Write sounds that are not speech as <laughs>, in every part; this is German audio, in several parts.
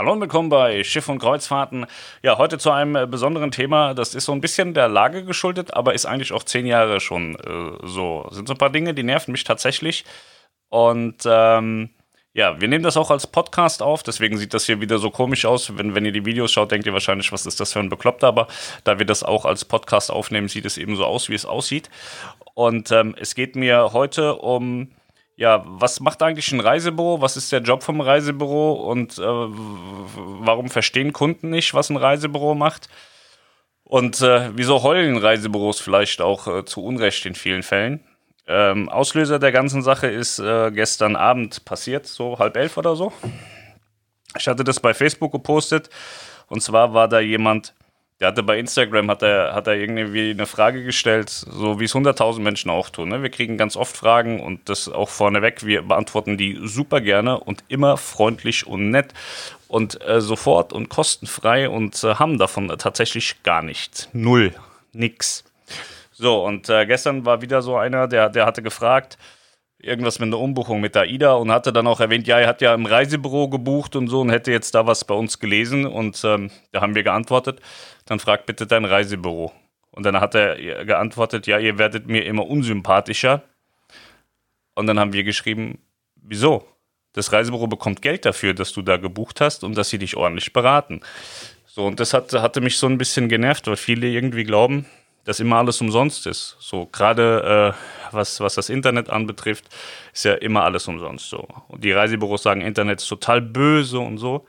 Hallo und willkommen bei Schiff und Kreuzfahrten. Ja, heute zu einem äh, besonderen Thema. Das ist so ein bisschen der Lage geschuldet, aber ist eigentlich auch zehn Jahre schon äh, so. Sind so ein paar Dinge, die nerven mich tatsächlich. Und ähm, ja, wir nehmen das auch als Podcast auf, deswegen sieht das hier wieder so komisch aus. Wenn, wenn ihr die Videos schaut, denkt ihr wahrscheinlich, was ist das für ein Bekloppter, aber da wir das auch als Podcast aufnehmen, sieht es eben so aus, wie es aussieht. Und ähm, es geht mir heute um ja, was macht eigentlich ein Reisebüro? Was ist der Job vom Reisebüro? Und äh, warum verstehen Kunden nicht, was ein Reisebüro macht? Und äh, wieso heulen Reisebüros vielleicht auch äh, zu Unrecht in vielen Fällen? Ähm, Auslöser der ganzen Sache ist äh, gestern Abend passiert, so halb elf oder so. Ich hatte das bei Facebook gepostet. Und zwar war da jemand, der hatte bei Instagram, hat er, hat er irgendwie eine Frage gestellt, so wie es 100.000 Menschen auch tun. Ne? Wir kriegen ganz oft Fragen und das auch vorneweg. Wir beantworten die super gerne und immer freundlich und nett und äh, sofort und kostenfrei und äh, haben davon tatsächlich gar nichts. Null. Nix. So, und äh, gestern war wieder so einer, der, der hatte gefragt, irgendwas mit einer Umbuchung mit der AIDA und hatte dann auch erwähnt, ja, er hat ja im Reisebüro gebucht und so und hätte jetzt da was bei uns gelesen und ähm, da haben wir geantwortet, dann frag bitte dein Reisebüro. Und dann hat er geantwortet, ja, ihr werdet mir immer unsympathischer. Und dann haben wir geschrieben, wieso? Das Reisebüro bekommt Geld dafür, dass du da gebucht hast und dass sie dich ordentlich beraten. So, und das hat, hatte mich so ein bisschen genervt, weil viele irgendwie glauben, dass immer alles umsonst ist. So, gerade äh, was, was das Internet anbetrifft, ist ja immer alles umsonst so. Und die Reisebüros sagen, Internet ist total böse und so.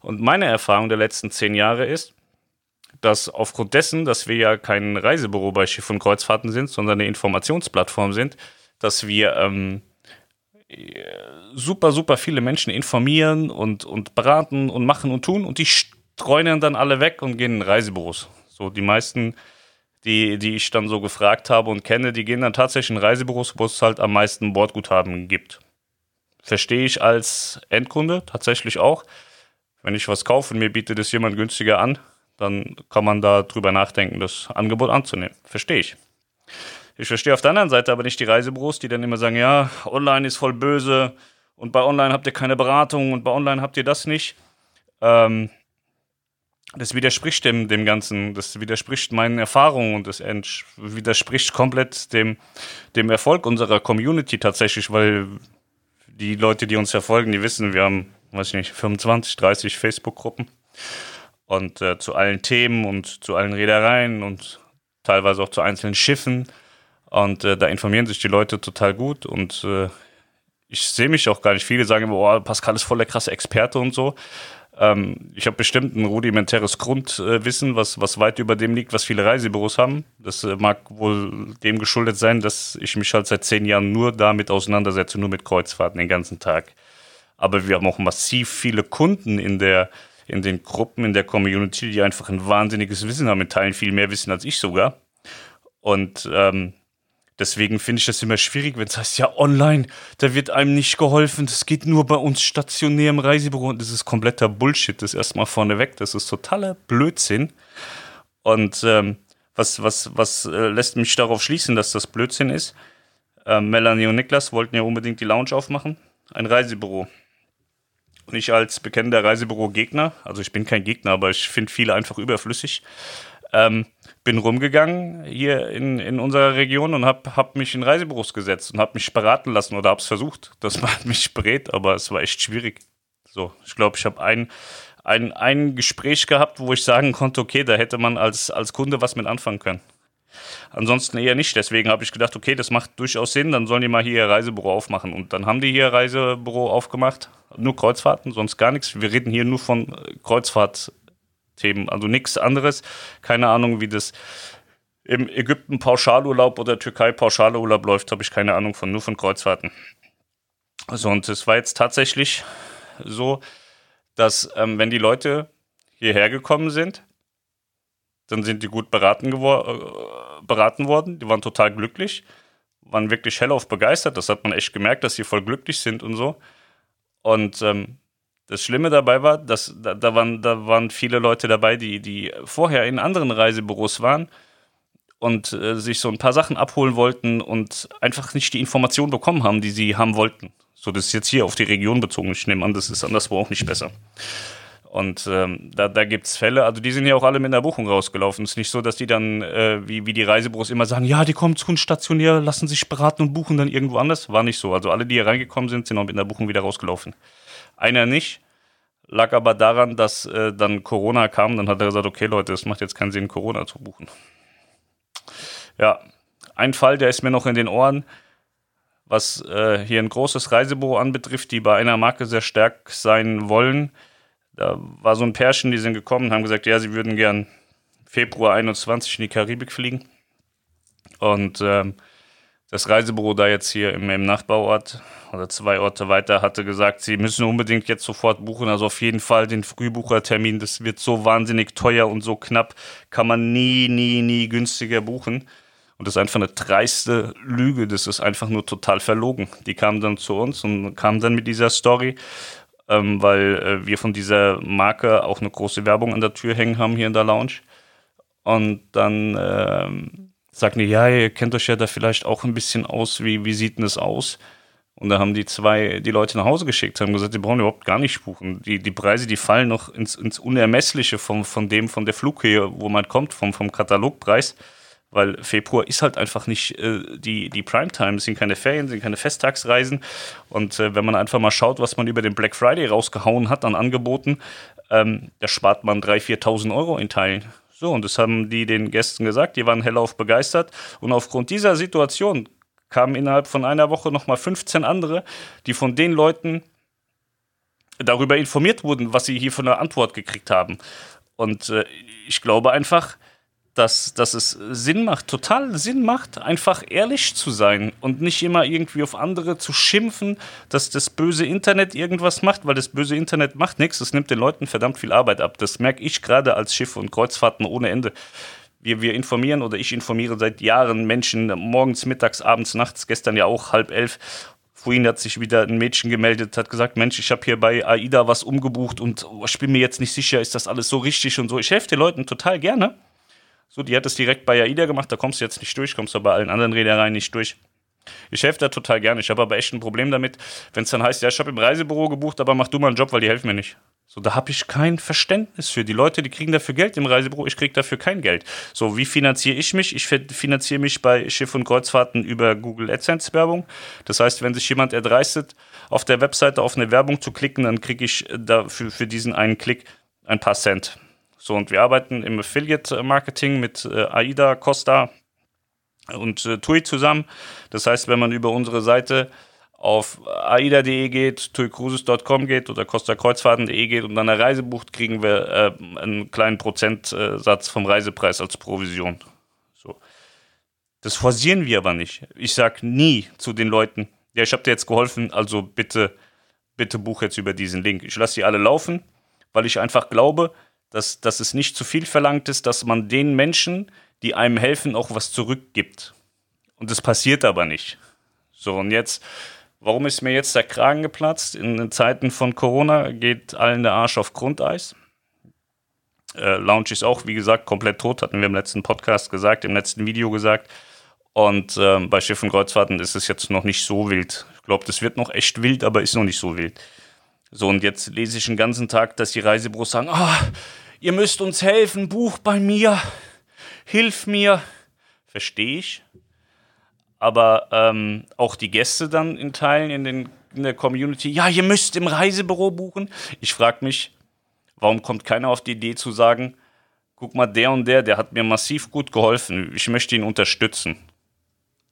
Und meine Erfahrung der letzten zehn Jahre ist, dass aufgrund dessen, dass wir ja kein Reisebüro bei Schiff und Kreuzfahrten sind, sondern eine Informationsplattform sind, dass wir ähm, super, super viele Menschen informieren und, und beraten und machen und tun und die streuen dann alle weg und gehen in Reisebüros. So die meisten die, die ich dann so gefragt habe und kenne, die gehen dann tatsächlich in Reisebüros, wo es halt am meisten Bordguthaben gibt. Verstehe ich als Endkunde tatsächlich auch. Wenn ich was kaufe und mir bietet es jemand günstiger an, dann kann man da drüber nachdenken, das Angebot anzunehmen. Verstehe ich. Ich verstehe auf der anderen Seite aber nicht die Reisebüros, die dann immer sagen, ja, online ist voll böse und bei online habt ihr keine Beratung und bei online habt ihr das nicht. Ähm, das widerspricht dem, dem Ganzen, das widerspricht meinen Erfahrungen und das widerspricht komplett dem, dem Erfolg unserer Community tatsächlich, weil die Leute, die uns verfolgen, die wissen, wir haben, weiß ich nicht, 25, 30 Facebook-Gruppen und äh, zu allen Themen und zu allen Reedereien und teilweise auch zu einzelnen Schiffen und äh, da informieren sich die Leute total gut und äh, ich sehe mich auch gar nicht. Viele sagen immer, oh, Pascal ist voll der krasse Experte und so. Ähm, ich habe bestimmt ein rudimentäres Grundwissen, was, was weit über dem liegt, was viele Reisebüros haben. Das äh, mag wohl dem geschuldet sein, dass ich mich halt seit zehn Jahren nur damit auseinandersetze, nur mit Kreuzfahrten den ganzen Tag. Aber wir haben auch massiv viele Kunden in der in den Gruppen, in der Community, die einfach ein wahnsinniges Wissen haben, in Teilen viel mehr Wissen als ich sogar. Und ähm, Deswegen finde ich das immer schwierig, wenn es heißt, ja, online, da wird einem nicht geholfen, das geht nur bei uns stationär im Reisebüro und das ist kompletter Bullshit, das erstmal vorneweg, das ist totaler Blödsinn. Und ähm, was, was, was äh, lässt mich darauf schließen, dass das Blödsinn ist? Äh, Melanie und Niklas wollten ja unbedingt die Lounge aufmachen, ein Reisebüro. Und ich als bekennender Reisebüro-Gegner, also ich bin kein Gegner, aber ich finde viele einfach überflüssig, ähm, bin rumgegangen hier in, in unserer Region und habe hab mich in Reisebüros gesetzt und habe mich beraten lassen oder habe es versucht, dass <laughs> man mich berät, aber es war echt schwierig. So, ich glaube, ich habe ein, ein, ein Gespräch gehabt, wo ich sagen konnte, okay, da hätte man als, als Kunde was mit anfangen können. Ansonsten eher nicht. Deswegen habe ich gedacht, okay, das macht durchaus Sinn, dann sollen die mal hier ihr Reisebüro aufmachen. Und dann haben die hier Reisebüro aufgemacht. Nur Kreuzfahrten, sonst gar nichts. Wir reden hier nur von Kreuzfahrt Themen, also nichts anderes. Keine Ahnung, wie das im Ägypten Pauschalurlaub oder Türkei Pauschalurlaub läuft, habe ich keine Ahnung von, nur von Kreuzfahrten. Also und es war jetzt tatsächlich so, dass ähm, wenn die Leute hierher gekommen sind, dann sind die gut beraten, äh, beraten worden. Die waren total glücklich, waren wirklich hellauf begeistert. Das hat man echt gemerkt, dass sie voll glücklich sind und so. Und ähm, das Schlimme dabei war, dass da, da, waren, da waren viele Leute dabei, die, die vorher in anderen Reisebüros waren und äh, sich so ein paar Sachen abholen wollten und einfach nicht die Informationen bekommen haben, die sie haben wollten. So, das ist jetzt hier auf die Region bezogen. Ich nehme an, das ist anderswo auch nicht besser. Und ähm, da, da gibt es Fälle, also die sind ja auch alle mit einer Buchung rausgelaufen. Es ist nicht so, dass die dann, äh, wie, wie die Reisebüros immer sagen, ja, die kommen zu uns stationär, lassen sich beraten und buchen dann irgendwo anders. War nicht so. Also alle, die hier reingekommen sind, sind auch mit einer Buchung wieder rausgelaufen. Einer nicht, lag aber daran, dass äh, dann Corona kam. Dann hat er gesagt, okay Leute, es macht jetzt keinen Sinn, Corona zu buchen. Ja, ein Fall, der ist mir noch in den Ohren was äh, hier ein großes Reisebüro anbetrifft, die bei einer Marke sehr stark sein wollen. Da war so ein Pärchen, die sind gekommen haben gesagt, ja, sie würden gern Februar 21 in die Karibik fliegen. Und ähm, das Reisebüro da jetzt hier im, im, Nachbarort oder zwei Orte weiter hatte gesagt, sie müssen unbedingt jetzt sofort buchen. Also auf jeden Fall den Frühbuchertermin. Das wird so wahnsinnig teuer und so knapp. Kann man nie, nie, nie günstiger buchen. Und das ist einfach eine dreiste Lüge. Das ist einfach nur total verlogen. Die kamen dann zu uns und kamen dann mit dieser Story, ähm, weil äh, wir von dieser Marke auch eine große Werbung an der Tür hängen haben hier in der Lounge. Und dann ähm, sagten die, ja, ihr kennt euch ja da vielleicht auch ein bisschen aus. Wie, wie sieht denn das aus? Und da haben die zwei die Leute nach Hause geschickt, haben gesagt, die brauchen überhaupt gar nicht buchen. Die, die Preise, die fallen noch ins, ins Unermessliche von, von dem, von der Flughöhe, wo man kommt, vom, vom Katalogpreis weil Februar ist halt einfach nicht äh, die, die Primetime, es sind keine Ferien, sind keine Festtagsreisen. Und äh, wenn man einfach mal schaut, was man über den Black Friday rausgehauen hat an Angeboten, ähm, da spart man 3.000, 4.000 Euro in Teilen. So, und das haben die den Gästen gesagt, die waren hellauf begeistert. Und aufgrund dieser Situation kamen innerhalb von einer Woche nochmal 15 andere, die von den Leuten darüber informiert wurden, was sie hier für eine Antwort gekriegt haben. Und äh, ich glaube einfach, dass, dass es Sinn macht, total Sinn macht, einfach ehrlich zu sein und nicht immer irgendwie auf andere zu schimpfen, dass das böse Internet irgendwas macht, weil das böse Internet macht nichts. Es nimmt den Leuten verdammt viel Arbeit ab. Das merke ich gerade als Schiff und Kreuzfahrten ohne Ende. Wir, wir informieren oder ich informiere seit Jahren Menschen morgens, mittags, abends, nachts, gestern ja auch halb elf Vorhin hat sich wieder ein Mädchen gemeldet, hat gesagt, Mensch, ich habe hier bei AIDA was umgebucht und oh, ich bin mir jetzt nicht sicher, ist das alles so richtig und so. Ich helfe den Leuten total gerne. So, die hat es direkt bei AIDA gemacht, da kommst du jetzt nicht durch, kommst du bei allen anderen Reedereien nicht durch. Ich helfe da total gerne. Ich habe aber echt ein Problem damit, wenn es dann heißt, ja, ich habe im Reisebüro gebucht, aber mach du mal einen Job, weil die helfen mir nicht. So, da habe ich kein Verständnis für. Die Leute, die kriegen dafür Geld im Reisebüro, ich kriege dafür kein Geld. So, wie finanziere ich mich? Ich finanziere mich bei Schiff und Kreuzfahrten über Google AdSense Werbung. Das heißt, wenn sich jemand erdreistet, auf der Webseite auf eine Werbung zu klicken, dann kriege ich dafür für diesen einen Klick ein paar Cent. So, und wir arbeiten im Affiliate-Marketing mit äh, AIDA, Costa und äh, TUI zusammen. Das heißt, wenn man über unsere Seite auf aida.de geht, tuicruises.com geht oder costakreuzfahrten.de geht und dann eine Reise bucht, kriegen wir äh, einen kleinen Prozentsatz vom Reisepreis als Provision. So. Das forcieren wir aber nicht. Ich sage nie zu den Leuten, ja, ich habe dir jetzt geholfen, also bitte, bitte buch jetzt über diesen Link. Ich lasse sie alle laufen, weil ich einfach glaube, dass, dass es nicht zu viel verlangt ist, dass man den Menschen, die einem helfen, auch was zurückgibt. Und das passiert aber nicht. So, und jetzt, warum ist mir jetzt der Kragen geplatzt? In Zeiten von Corona geht allen der Arsch auf Grundeis. Äh, Lounge ist auch, wie gesagt, komplett tot, hatten wir im letzten Podcast gesagt, im letzten Video gesagt. Und äh, bei Schiff und Kreuzfahrten ist es jetzt noch nicht so wild. Ich glaube, das wird noch echt wild, aber ist noch nicht so wild. So, und jetzt lese ich den ganzen Tag, dass die Reisebüros sagen, ah, ihr müsst uns helfen, Buch bei mir, hilf mir. Verstehe ich. Aber ähm, auch die Gäste dann in Teilen in, den, in der Community, ja, ihr müsst im Reisebüro buchen. Ich frage mich, warum kommt keiner auf die Idee zu sagen, guck mal, der und der, der hat mir massiv gut geholfen, ich möchte ihn unterstützen.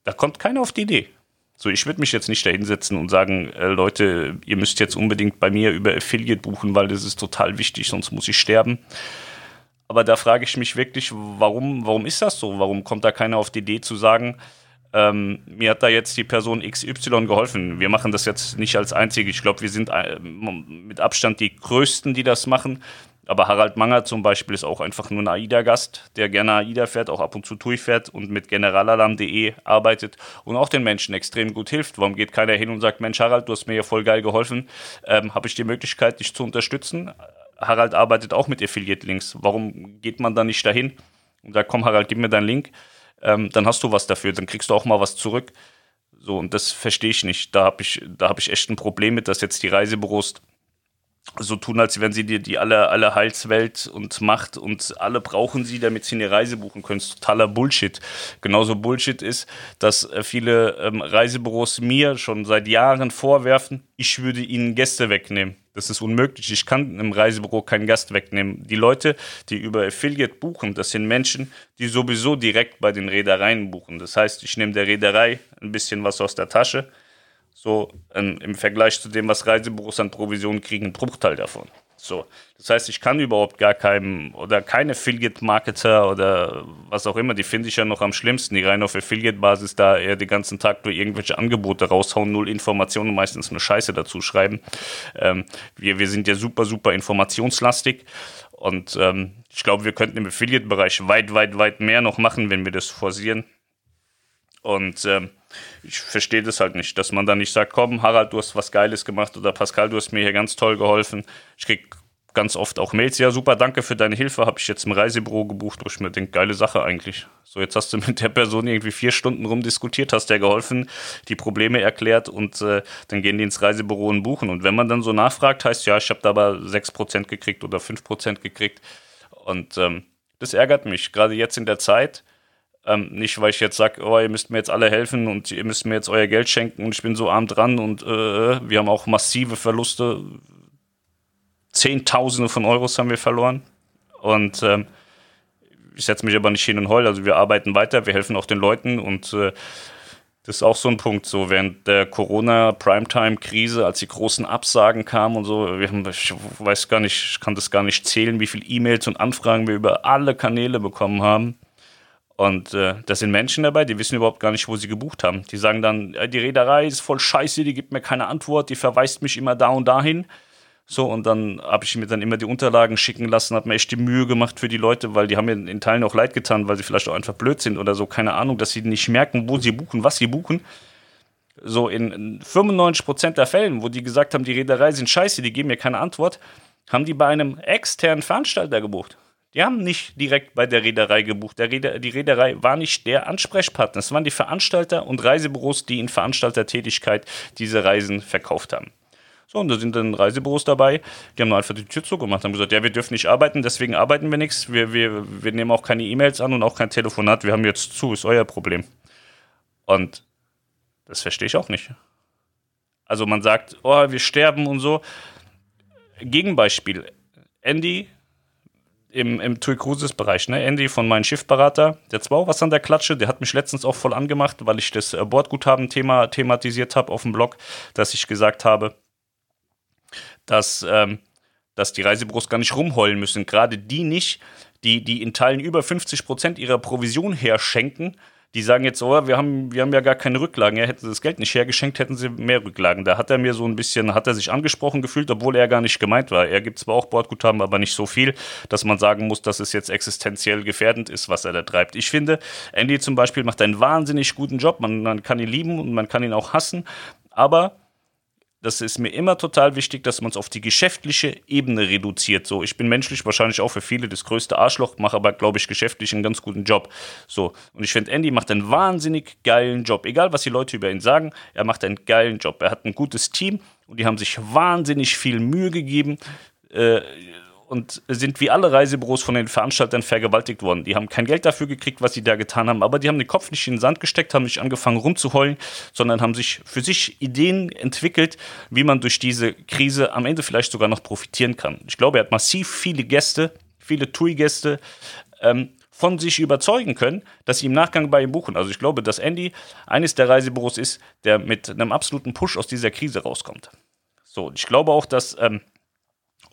Da kommt keiner auf die Idee. So, ich würde mich jetzt nicht da hinsetzen und sagen, äh, Leute, ihr müsst jetzt unbedingt bei mir über Affiliate buchen, weil das ist total wichtig, sonst muss ich sterben. Aber da frage ich mich wirklich, warum, warum ist das so? Warum kommt da keiner auf die Idee zu sagen, ähm, mir hat da jetzt die Person XY geholfen. Wir machen das jetzt nicht als einzige. Ich glaube, wir sind äh, mit Abstand die Größten, die das machen. Aber Harald Manger zum Beispiel ist auch einfach nur ein AIDA-Gast, der gerne AIDA fährt, auch ab und zu TUI fährt und mit generalalarm.de arbeitet und auch den Menschen extrem gut hilft. Warum geht keiner hin und sagt, Mensch Harald, du hast mir ja voll geil geholfen, ähm, habe ich die Möglichkeit, dich zu unterstützen? Harald arbeitet auch mit Affiliate-Links. Warum geht man da nicht dahin und sagt, komm Harald, gib mir deinen Link, ähm, dann hast du was dafür, dann kriegst du auch mal was zurück. So, und das verstehe ich nicht. Da habe ich, hab ich echt ein Problem mit, dass jetzt die Reisebüros so tun, als wenn sie dir die alle, alle Heilswelt und Macht und alle brauchen sie, damit sie eine Reise buchen können. Das ist totaler Bullshit. Genauso Bullshit ist, dass äh, viele ähm, Reisebüros mir schon seit Jahren vorwerfen, ich würde ihnen Gäste wegnehmen. Das ist unmöglich. Ich kann im Reisebüro keinen Gast wegnehmen. Die Leute, die über Affiliate buchen, das sind Menschen, die sowieso direkt bei den Reedereien buchen. Das heißt, ich nehme der Reederei ein bisschen was aus der Tasche so ähm, im Vergleich zu dem, was Reisebüros an Provisionen kriegen, ein Bruchteil davon. So. Das heißt, ich kann überhaupt gar keinem oder keine Affiliate-Marketer oder was auch immer, die finde ich ja noch am schlimmsten, die rein auf Affiliate-Basis da eher den ganzen Tag nur irgendwelche Angebote raushauen, null Informationen und meistens eine Scheiße dazu schreiben. Ähm, wir, wir sind ja super, super informationslastig und ähm, ich glaube, wir könnten im Affiliate-Bereich weit, weit, weit mehr noch machen, wenn wir das forcieren. Und ähm, ich verstehe das halt nicht, dass man dann nicht sagt, komm, Harald, du hast was Geiles gemacht oder Pascal, du hast mir hier ganz toll geholfen. Ich kriege ganz oft auch Mails, ja super, danke für deine Hilfe, habe ich jetzt im Reisebüro gebucht, wo ich mir denke, geile Sache eigentlich. So, jetzt hast du mit der Person irgendwie vier Stunden rumdiskutiert, hast der geholfen, die Probleme erklärt und äh, dann gehen die ins Reisebüro und buchen. Und wenn man dann so nachfragt, heißt ja, ich habe da aber 6% gekriegt oder 5% gekriegt. Und ähm, das ärgert mich, gerade jetzt in der Zeit, ähm, nicht, weil ich jetzt sage, oh, ihr müsst mir jetzt alle helfen und ihr müsst mir jetzt euer Geld schenken und ich bin so arm dran und äh, wir haben auch massive Verluste. Zehntausende von Euros haben wir verloren. Und ähm, ich setze mich aber nicht hin und heul. Also wir arbeiten weiter, wir helfen auch den Leuten und äh, das ist auch so ein Punkt, so während der Corona-Primetime-Krise, als die großen Absagen kamen und so, wir haben, ich weiß gar nicht, ich kann das gar nicht zählen, wie viele E-Mails und Anfragen wir über alle Kanäle bekommen haben. Und äh, da sind Menschen dabei, die wissen überhaupt gar nicht, wo sie gebucht haben. Die sagen dann, die Reederei ist voll scheiße, die gibt mir keine Antwort, die verweist mich immer da und dahin. So, und dann habe ich mir dann immer die Unterlagen schicken lassen, habe mir echt die Mühe gemacht für die Leute, weil die haben mir in Teilen auch leid getan, weil sie vielleicht auch einfach blöd sind oder so, keine Ahnung, dass sie nicht merken, wo sie buchen, was sie buchen. So in 95% der Fällen, wo die gesagt haben, die Reederei sind scheiße, die geben mir keine Antwort, haben die bei einem externen Veranstalter gebucht. Die haben nicht direkt bei der Reederei gebucht. Der Reeder, die Reederei war nicht der Ansprechpartner. Es waren die Veranstalter und Reisebüros, die in Veranstaltertätigkeit diese Reisen verkauft haben. So, und da sind dann Reisebüros dabei, die haben einfach die Tür zugemacht, haben gesagt, ja, wir dürfen nicht arbeiten, deswegen arbeiten wir nichts, wir, wir, wir nehmen auch keine E-Mails an und auch kein Telefonat, wir haben jetzt zu, ist euer Problem. Und das verstehe ich auch nicht. Also man sagt, oh, wir sterben und so. Gegenbeispiel, Andy im, im TUI Cruises Bereich, ne? Andy von meinem Schiffberater, der hat zwar auch was an der Klatsche, der hat mich letztens auch voll angemacht, weil ich das äh, Bordguthaben-Thema thematisiert habe auf dem Blog, dass ich gesagt habe, dass, ähm, dass die Reisebüros gar nicht rumheulen müssen. Gerade die nicht, die, die in Teilen über 50 Prozent ihrer Provision herschenken, die sagen jetzt, oh, wir haben, wir haben ja gar keine Rücklagen. Ja, hätten sie das Geld nicht hergeschenkt, hätten sie mehr Rücklagen. Da hat er mir so ein bisschen, hat er sich angesprochen gefühlt, obwohl er gar nicht gemeint war. Er gibt zwar auch Bordguthaben, aber nicht so viel, dass man sagen muss, dass es jetzt existenziell gefährdend ist, was er da treibt. Ich finde, Andy zum Beispiel macht einen wahnsinnig guten Job. Man, man kann ihn lieben und man kann ihn auch hassen. Aber das ist mir immer total wichtig, dass man es auf die geschäftliche Ebene reduziert. So, ich bin menschlich wahrscheinlich auch für viele das größte Arschloch, mache aber, glaube ich, geschäftlich einen ganz guten Job. So, und ich finde, Andy macht einen wahnsinnig geilen Job. Egal, was die Leute über ihn sagen, er macht einen geilen Job. Er hat ein gutes Team und die haben sich wahnsinnig viel Mühe gegeben. Äh, und sind wie alle Reisebüros von den Veranstaltern vergewaltigt worden. Die haben kein Geld dafür gekriegt, was sie da getan haben, aber die haben den Kopf nicht in den Sand gesteckt, haben nicht angefangen rumzuheulen, sondern haben sich für sich Ideen entwickelt, wie man durch diese Krise am Ende vielleicht sogar noch profitieren kann. Ich glaube, er hat massiv viele Gäste, viele TUI-Gäste, ähm, von sich überzeugen können, dass sie im Nachgang bei ihm buchen. Also ich glaube, dass Andy eines der Reisebüros ist, der mit einem absoluten Push aus dieser Krise rauskommt. So, ich glaube auch, dass ähm,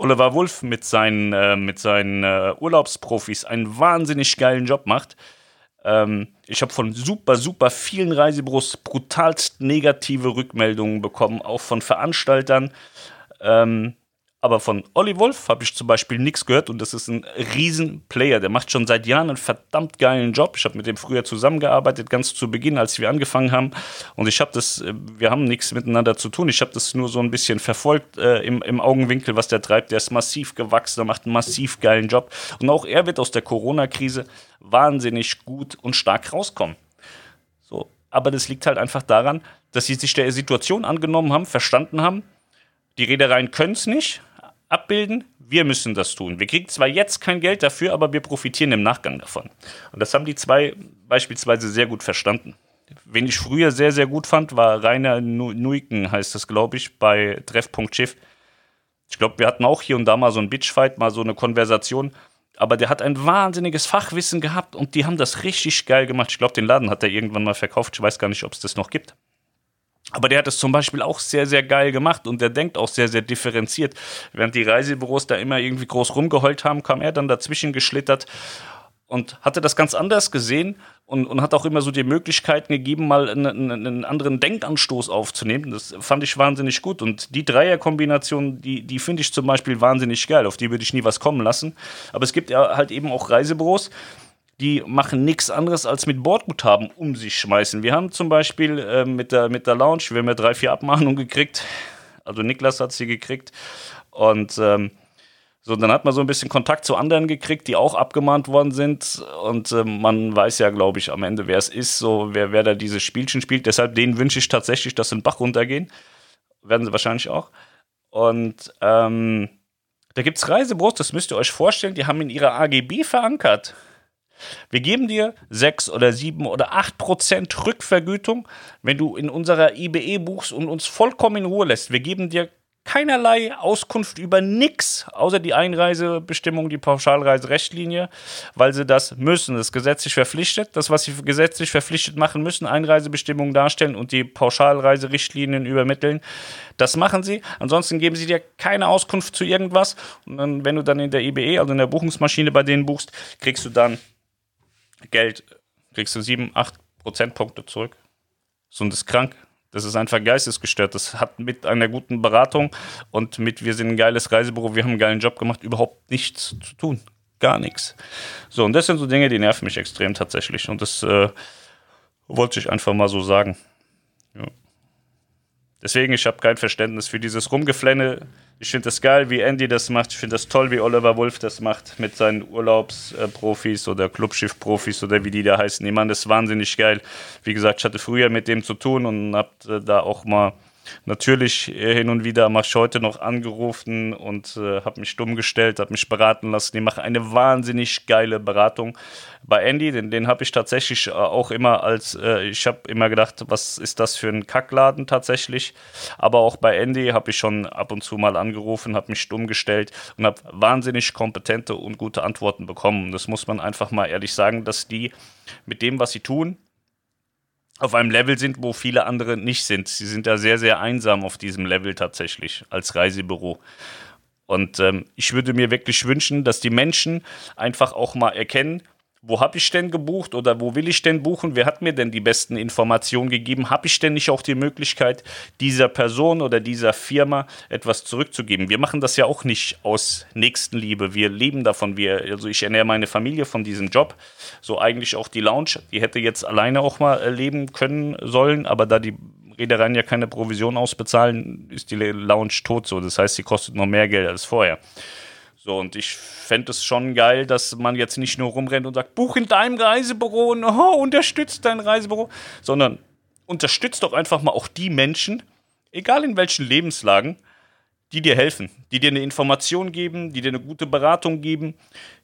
Oliver Wolf mit seinen, äh, mit seinen äh, Urlaubsprofis einen wahnsinnig geilen Job macht. Ähm, ich habe von super, super vielen Reisebüros brutalst negative Rückmeldungen bekommen, auch von Veranstaltern. Ähm, aber von Olli Wolf habe ich zum Beispiel nichts gehört und das ist ein Riesenplayer. Der macht schon seit Jahren einen verdammt geilen Job. Ich habe mit dem früher zusammengearbeitet, ganz zu Beginn, als wir angefangen haben. Und ich habe das, äh, wir haben nichts miteinander zu tun. Ich habe das nur so ein bisschen verfolgt äh, im, im Augenwinkel, was der treibt. Der ist massiv gewachsen, der macht einen massiv geilen Job. Und auch er wird aus der Corona-Krise wahnsinnig gut und stark rauskommen. So. Aber das liegt halt einfach daran, dass sie sich der Situation angenommen haben, verstanden haben. Die Reedereien können es nicht, abbilden, wir müssen das tun. Wir kriegen zwar jetzt kein Geld dafür, aber wir profitieren im Nachgang davon. Und das haben die zwei beispielsweise sehr gut verstanden. Wen ich früher sehr, sehr gut fand, war Rainer Nuiken, heißt das, glaube ich, bei Treff.schiff. Ich glaube, wir hatten auch hier und da mal so ein Bitchfight, mal so eine Konversation. Aber der hat ein wahnsinniges Fachwissen gehabt und die haben das richtig geil gemacht. Ich glaube, den Laden hat er irgendwann mal verkauft. Ich weiß gar nicht, ob es das noch gibt. Aber der hat es zum Beispiel auch sehr, sehr geil gemacht und der denkt auch sehr, sehr differenziert. Während die Reisebüros da immer irgendwie groß rumgeheult haben, kam er dann dazwischen geschlittert und hatte das ganz anders gesehen und, und hat auch immer so die Möglichkeiten gegeben, mal einen, einen, anderen Denkanstoß aufzunehmen. Das fand ich wahnsinnig gut. Und die Dreierkombination, die, die finde ich zum Beispiel wahnsinnig geil. Auf die würde ich nie was kommen lassen. Aber es gibt ja halt eben auch Reisebüros, die machen nichts anderes als mit Bordguthaben um sich schmeißen. Wir haben zum Beispiel äh, mit, der, mit der Lounge, wir haben ja drei, vier Abmahnungen gekriegt. Also Niklas hat sie gekriegt. Und ähm, so, dann hat man so ein bisschen Kontakt zu anderen gekriegt, die auch abgemahnt worden sind. Und äh, man weiß ja, glaube ich, am Ende, wer es ist, so wer, wer da diese Spielchen spielt. Deshalb denen wünsche ich tatsächlich, dass sie den Bach runtergehen. Werden sie wahrscheinlich auch. Und ähm, da gibt es Reisebüros, das müsst ihr euch vorstellen, die haben in ihrer AGB verankert. Wir geben dir 6 oder 7 oder 8 Prozent Rückvergütung, wenn du in unserer IBE buchst und uns vollkommen in Ruhe lässt. Wir geben dir keinerlei Auskunft über nichts, außer die Einreisebestimmung, die Pauschalreiserichtlinie, weil sie das müssen. Das ist gesetzlich verpflichtet. Das, was sie gesetzlich verpflichtet machen müssen, Einreisebestimmungen darstellen und die Pauschalreiserichtlinien übermitteln. Das machen sie. Ansonsten geben sie dir keine Auskunft zu irgendwas. Und dann, wenn du dann in der IBE, also in der Buchungsmaschine bei denen buchst, kriegst du dann Geld, kriegst du 7, 8 Prozentpunkte zurück. So, und das ist krank. Das ist einfach geistesgestört. Das hat mit einer guten Beratung und mit wir sind ein geiles Reisebüro, wir haben einen geilen Job gemacht, überhaupt nichts zu tun. Gar nichts. So, und das sind so Dinge, die nerven mich extrem tatsächlich. Und das äh, wollte ich einfach mal so sagen. Ja. Deswegen, ich habe kein Verständnis für dieses Rumgeflenne. Ich finde das geil, wie Andy das macht. Ich finde das toll, wie Oliver Wolf das macht mit seinen Urlaubsprofis oder Clubschiff-Profis oder wie die da heißen. Die machen das wahnsinnig geil. Wie gesagt, ich hatte früher mit dem zu tun und habe äh, da auch mal natürlich hin und wieder mache ich heute noch angerufen und äh, habe mich stumm gestellt, habe mich beraten lassen. Die machen eine wahnsinnig geile Beratung. Bei Andy, den, den habe ich tatsächlich äh, auch immer als, äh, ich habe immer gedacht, was ist das für ein Kackladen tatsächlich. Aber auch bei Andy habe ich schon ab und zu mal angerufen, habe mich stumm gestellt und habe wahnsinnig kompetente und gute Antworten bekommen. Das muss man einfach mal ehrlich sagen, dass die mit dem, was sie tun, auf einem Level sind, wo viele andere nicht sind. Sie sind da sehr, sehr einsam auf diesem Level tatsächlich als Reisebüro. Und ähm, ich würde mir wirklich wünschen, dass die Menschen einfach auch mal erkennen, wo habe ich denn gebucht oder wo will ich denn buchen? Wer hat mir denn die besten Informationen gegeben? Habe ich denn nicht auch die Möglichkeit, dieser Person oder dieser Firma etwas zurückzugeben? Wir machen das ja auch nicht aus Nächstenliebe. Wir leben davon. Wir, also ich ernähre meine Familie von diesem Job. So eigentlich auch die Lounge. Die hätte jetzt alleine auch mal leben können sollen, aber da die Reedereien ja keine Provision ausbezahlen, ist die Lounge tot so. Das heißt, sie kostet noch mehr Geld als vorher. So, und ich fände es schon geil, dass man jetzt nicht nur rumrennt und sagt, buch in deinem Reisebüro und oh, unterstützt dein Reisebüro, sondern unterstützt doch einfach mal auch die Menschen, egal in welchen Lebenslagen, die dir helfen, die dir eine Information geben, die dir eine gute Beratung geben,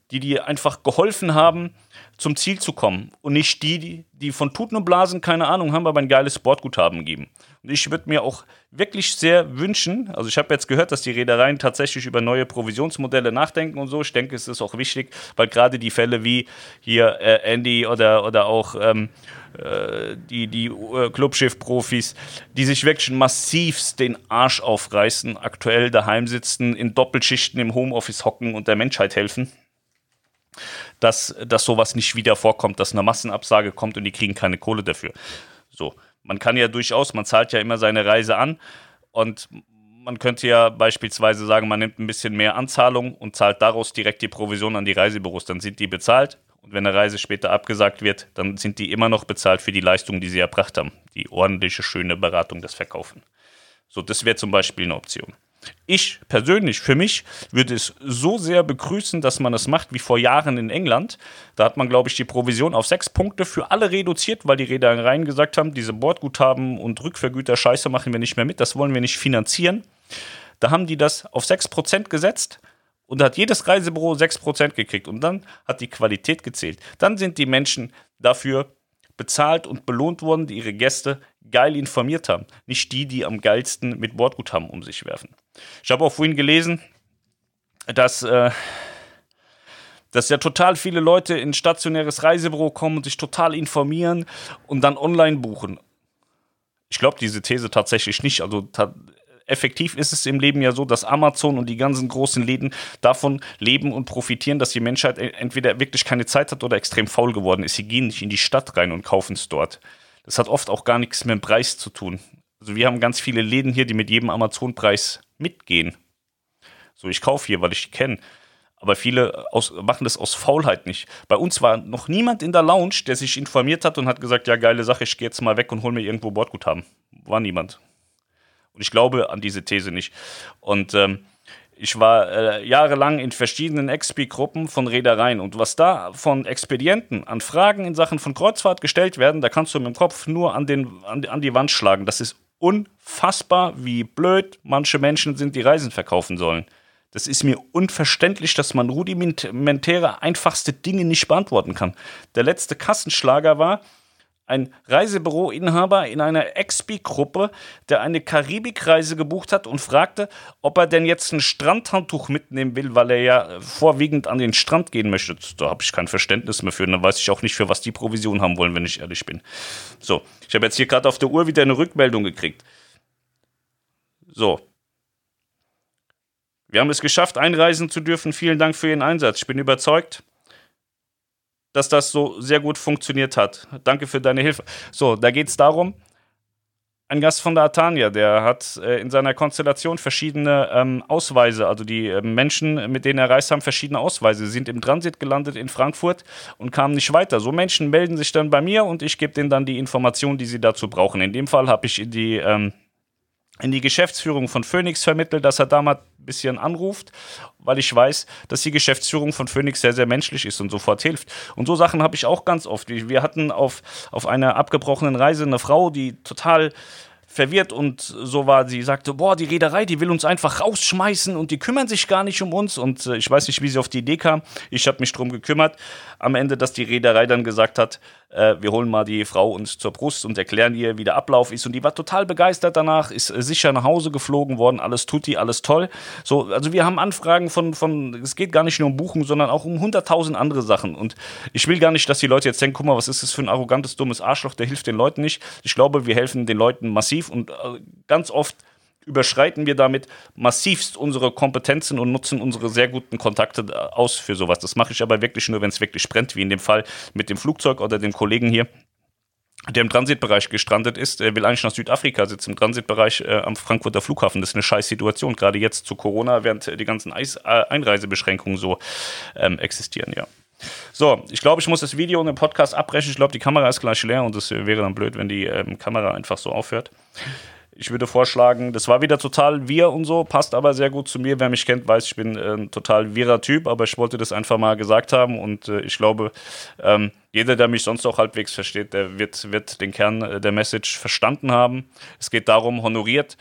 die dir einfach geholfen haben, zum Ziel zu kommen. Und nicht die, die von Tuten und Blasen keine Ahnung haben, aber ein geiles Sportguthaben geben. Und ich würde mir auch wirklich sehr wünschen, also ich habe jetzt gehört, dass die Reedereien tatsächlich über neue Provisionsmodelle nachdenken und so. Ich denke, es ist auch wichtig, weil gerade die Fälle wie hier äh, Andy oder, oder auch ähm, äh, die, die äh, Clubschiff-Profis, die sich wirklich massivst den Arsch aufreißen, aktuell daheim sitzen, in Doppelschichten im Homeoffice hocken und der Menschheit helfen dass, dass sowas nicht wieder vorkommt, dass eine Massenabsage kommt und die kriegen keine Kohle dafür. So, man kann ja durchaus, man zahlt ja immer seine Reise an und man könnte ja beispielsweise sagen, man nimmt ein bisschen mehr Anzahlung und zahlt daraus direkt die Provision an die Reisebüros. Dann sind die bezahlt und wenn eine Reise später abgesagt wird, dann sind die immer noch bezahlt für die Leistung, die sie erbracht haben. Die ordentliche, schöne Beratung, das Verkaufen. So, das wäre zum Beispiel eine Option. Ich persönlich, für mich, würde es so sehr begrüßen, dass man es macht wie vor Jahren in England. Da hat man, glaube ich, die Provision auf sechs Punkte für alle reduziert, weil die Reedereien gesagt haben, diese Bordguthaben und Rückvergüter Scheiße machen wir nicht mehr mit, das wollen wir nicht finanzieren. Da haben die das auf 6% gesetzt und hat jedes Reisebüro 6% gekriegt und dann hat die Qualität gezählt. Dann sind die Menschen dafür bezahlt und belohnt worden, die ihre Gäste geil informiert haben. Nicht die, die am geilsten mit Bordguthaben um sich werfen. Ich habe auch vorhin gelesen, dass, äh, dass ja total viele Leute in stationäres Reisebüro kommen und sich total informieren und dann online buchen. Ich glaube diese These tatsächlich nicht. Also effektiv ist es im Leben ja so, dass Amazon und die ganzen großen Läden davon leben und profitieren, dass die Menschheit entweder wirklich keine Zeit hat oder extrem faul geworden ist. Sie gehen nicht in die Stadt rein und kaufen es dort. Das hat oft auch gar nichts mit dem Preis zu tun. Also wir haben ganz viele Läden hier, die mit jedem Amazon-Preis mitgehen. So, ich kaufe hier, weil ich die kenne. Aber viele aus, machen das aus Faulheit nicht. Bei uns war noch niemand in der Lounge, der sich informiert hat und hat gesagt, ja, geile Sache, ich gehe jetzt mal weg und hole mir irgendwo Bordguthaben. War niemand. Und ich glaube an diese These nicht. Und ähm, ich war äh, jahrelang in verschiedenen XP-Gruppen von Reedereien und was da von Expedienten an Fragen in Sachen von Kreuzfahrt gestellt werden, da kannst du mit dem Kopf nur an, den, an, an die Wand schlagen. Das ist unfassbar, wie blöd manche Menschen sind, die Reisen verkaufen sollen. Das ist mir unverständlich, dass man rudimentäre, einfachste Dinge nicht beantworten kann. Der letzte Kassenschlager war, ein Reisebüroinhaber in einer Expi-Gruppe, der eine Karibikreise gebucht hat und fragte, ob er denn jetzt ein Strandhandtuch mitnehmen will, weil er ja vorwiegend an den Strand gehen möchte. Da habe ich kein Verständnis mehr für. Dann weiß ich auch nicht, für was die Provision haben wollen, wenn ich ehrlich bin. So, ich habe jetzt hier gerade auf der Uhr wieder eine Rückmeldung gekriegt. So. Wir haben es geschafft, einreisen zu dürfen. Vielen Dank für Ihren Einsatz. Ich bin überzeugt, dass das so sehr gut funktioniert hat. Danke für deine Hilfe. So, da geht es darum, ein Gast von der Atania, der hat äh, in seiner Konstellation verschiedene ähm, Ausweise, also die äh, Menschen, mit denen er reist, haben verschiedene Ausweise. Sie sind im Transit gelandet in Frankfurt und kamen nicht weiter. So Menschen melden sich dann bei mir und ich gebe denen dann die Informationen, die sie dazu brauchen. In dem Fall habe ich die ähm, in die Geschäftsführung von Phoenix vermittelt, dass er da mal ein bisschen anruft, weil ich weiß, dass die Geschäftsführung von Phoenix sehr, sehr menschlich ist und sofort hilft. Und so Sachen habe ich auch ganz oft. Wir hatten auf, auf einer abgebrochenen Reise eine Frau, die total verwirrt und so war. Sie sagte, boah, die Reederei, die will uns einfach rausschmeißen und die kümmern sich gar nicht um uns. Und äh, ich weiß nicht, wie sie auf die Idee kam. Ich habe mich drum gekümmert. Am Ende, dass die Reederei dann gesagt hat, äh, wir holen mal die Frau uns zur Brust und erklären ihr, wie der Ablauf ist. Und die war total begeistert danach, ist äh, sicher nach Hause geflogen worden, alles tutti, alles toll. So, also wir haben Anfragen von, von, es geht gar nicht nur um Buchung, sondern auch um hunderttausend andere Sachen. Und ich will gar nicht, dass die Leute jetzt denken, guck mal, was ist das für ein arrogantes, dummes Arschloch, der hilft den Leuten nicht. Ich glaube, wir helfen den Leuten massiv und äh, ganz oft überschreiten wir damit massivst unsere Kompetenzen und nutzen unsere sehr guten Kontakte aus für sowas. Das mache ich aber wirklich nur, wenn es wirklich brennt, wie in dem Fall mit dem Flugzeug oder dem Kollegen hier der im Transitbereich gestrandet ist, er will eigentlich nach Südafrika, sitzt im Transitbereich äh, am Frankfurter Flughafen. Das ist eine scheiß Situation, gerade jetzt zu Corona, während die ganzen Eis äh, Einreisebeschränkungen so ähm, existieren, ja. So, ich glaube, ich muss das Video und den Podcast abbrechen. Ich glaube, die Kamera ist gleich leer und es wäre dann blöd, wenn die ähm, Kamera einfach so aufhört. Ich würde vorschlagen, das war wieder total wir und so, passt aber sehr gut zu mir. Wer mich kennt, weiß, ich bin ein total wirrer Typ, aber ich wollte das einfach mal gesagt haben und äh, ich glaube, ähm, jeder, der mich sonst auch halbwegs versteht, der wird, wird den Kern äh, der Message verstanden haben. Es geht darum, honoriert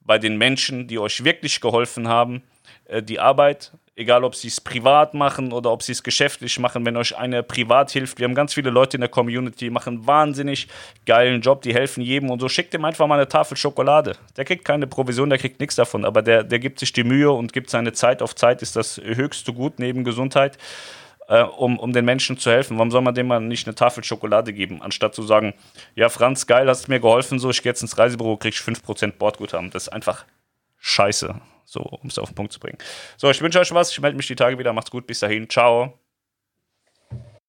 bei den Menschen, die euch wirklich geholfen haben, äh, die Arbeit, egal ob sie es privat machen oder ob sie es geschäftlich machen, wenn euch eine privat hilft. Wir haben ganz viele Leute in der Community, die machen wahnsinnig geilen Job, die helfen jedem und so. Schickt ihm einfach mal eine Tafel Schokolade. Der kriegt keine Provision, der kriegt nichts davon, aber der, der gibt sich die Mühe und gibt seine Zeit auf Zeit, ist das höchste Gut neben Gesundheit. Äh, um, um den Menschen zu helfen. Warum soll man dem mal nicht eine Tafel Schokolade geben, anstatt zu sagen, ja, Franz, geil, hast mir geholfen, so, ich gehe jetzt ins Reisebüro, krieg ich 5% Bordguthaben. Das ist einfach scheiße. So, um es auf den Punkt zu bringen. So, ich wünsche euch was. Ich melde mich die Tage wieder. Macht's gut. Bis dahin. Ciao.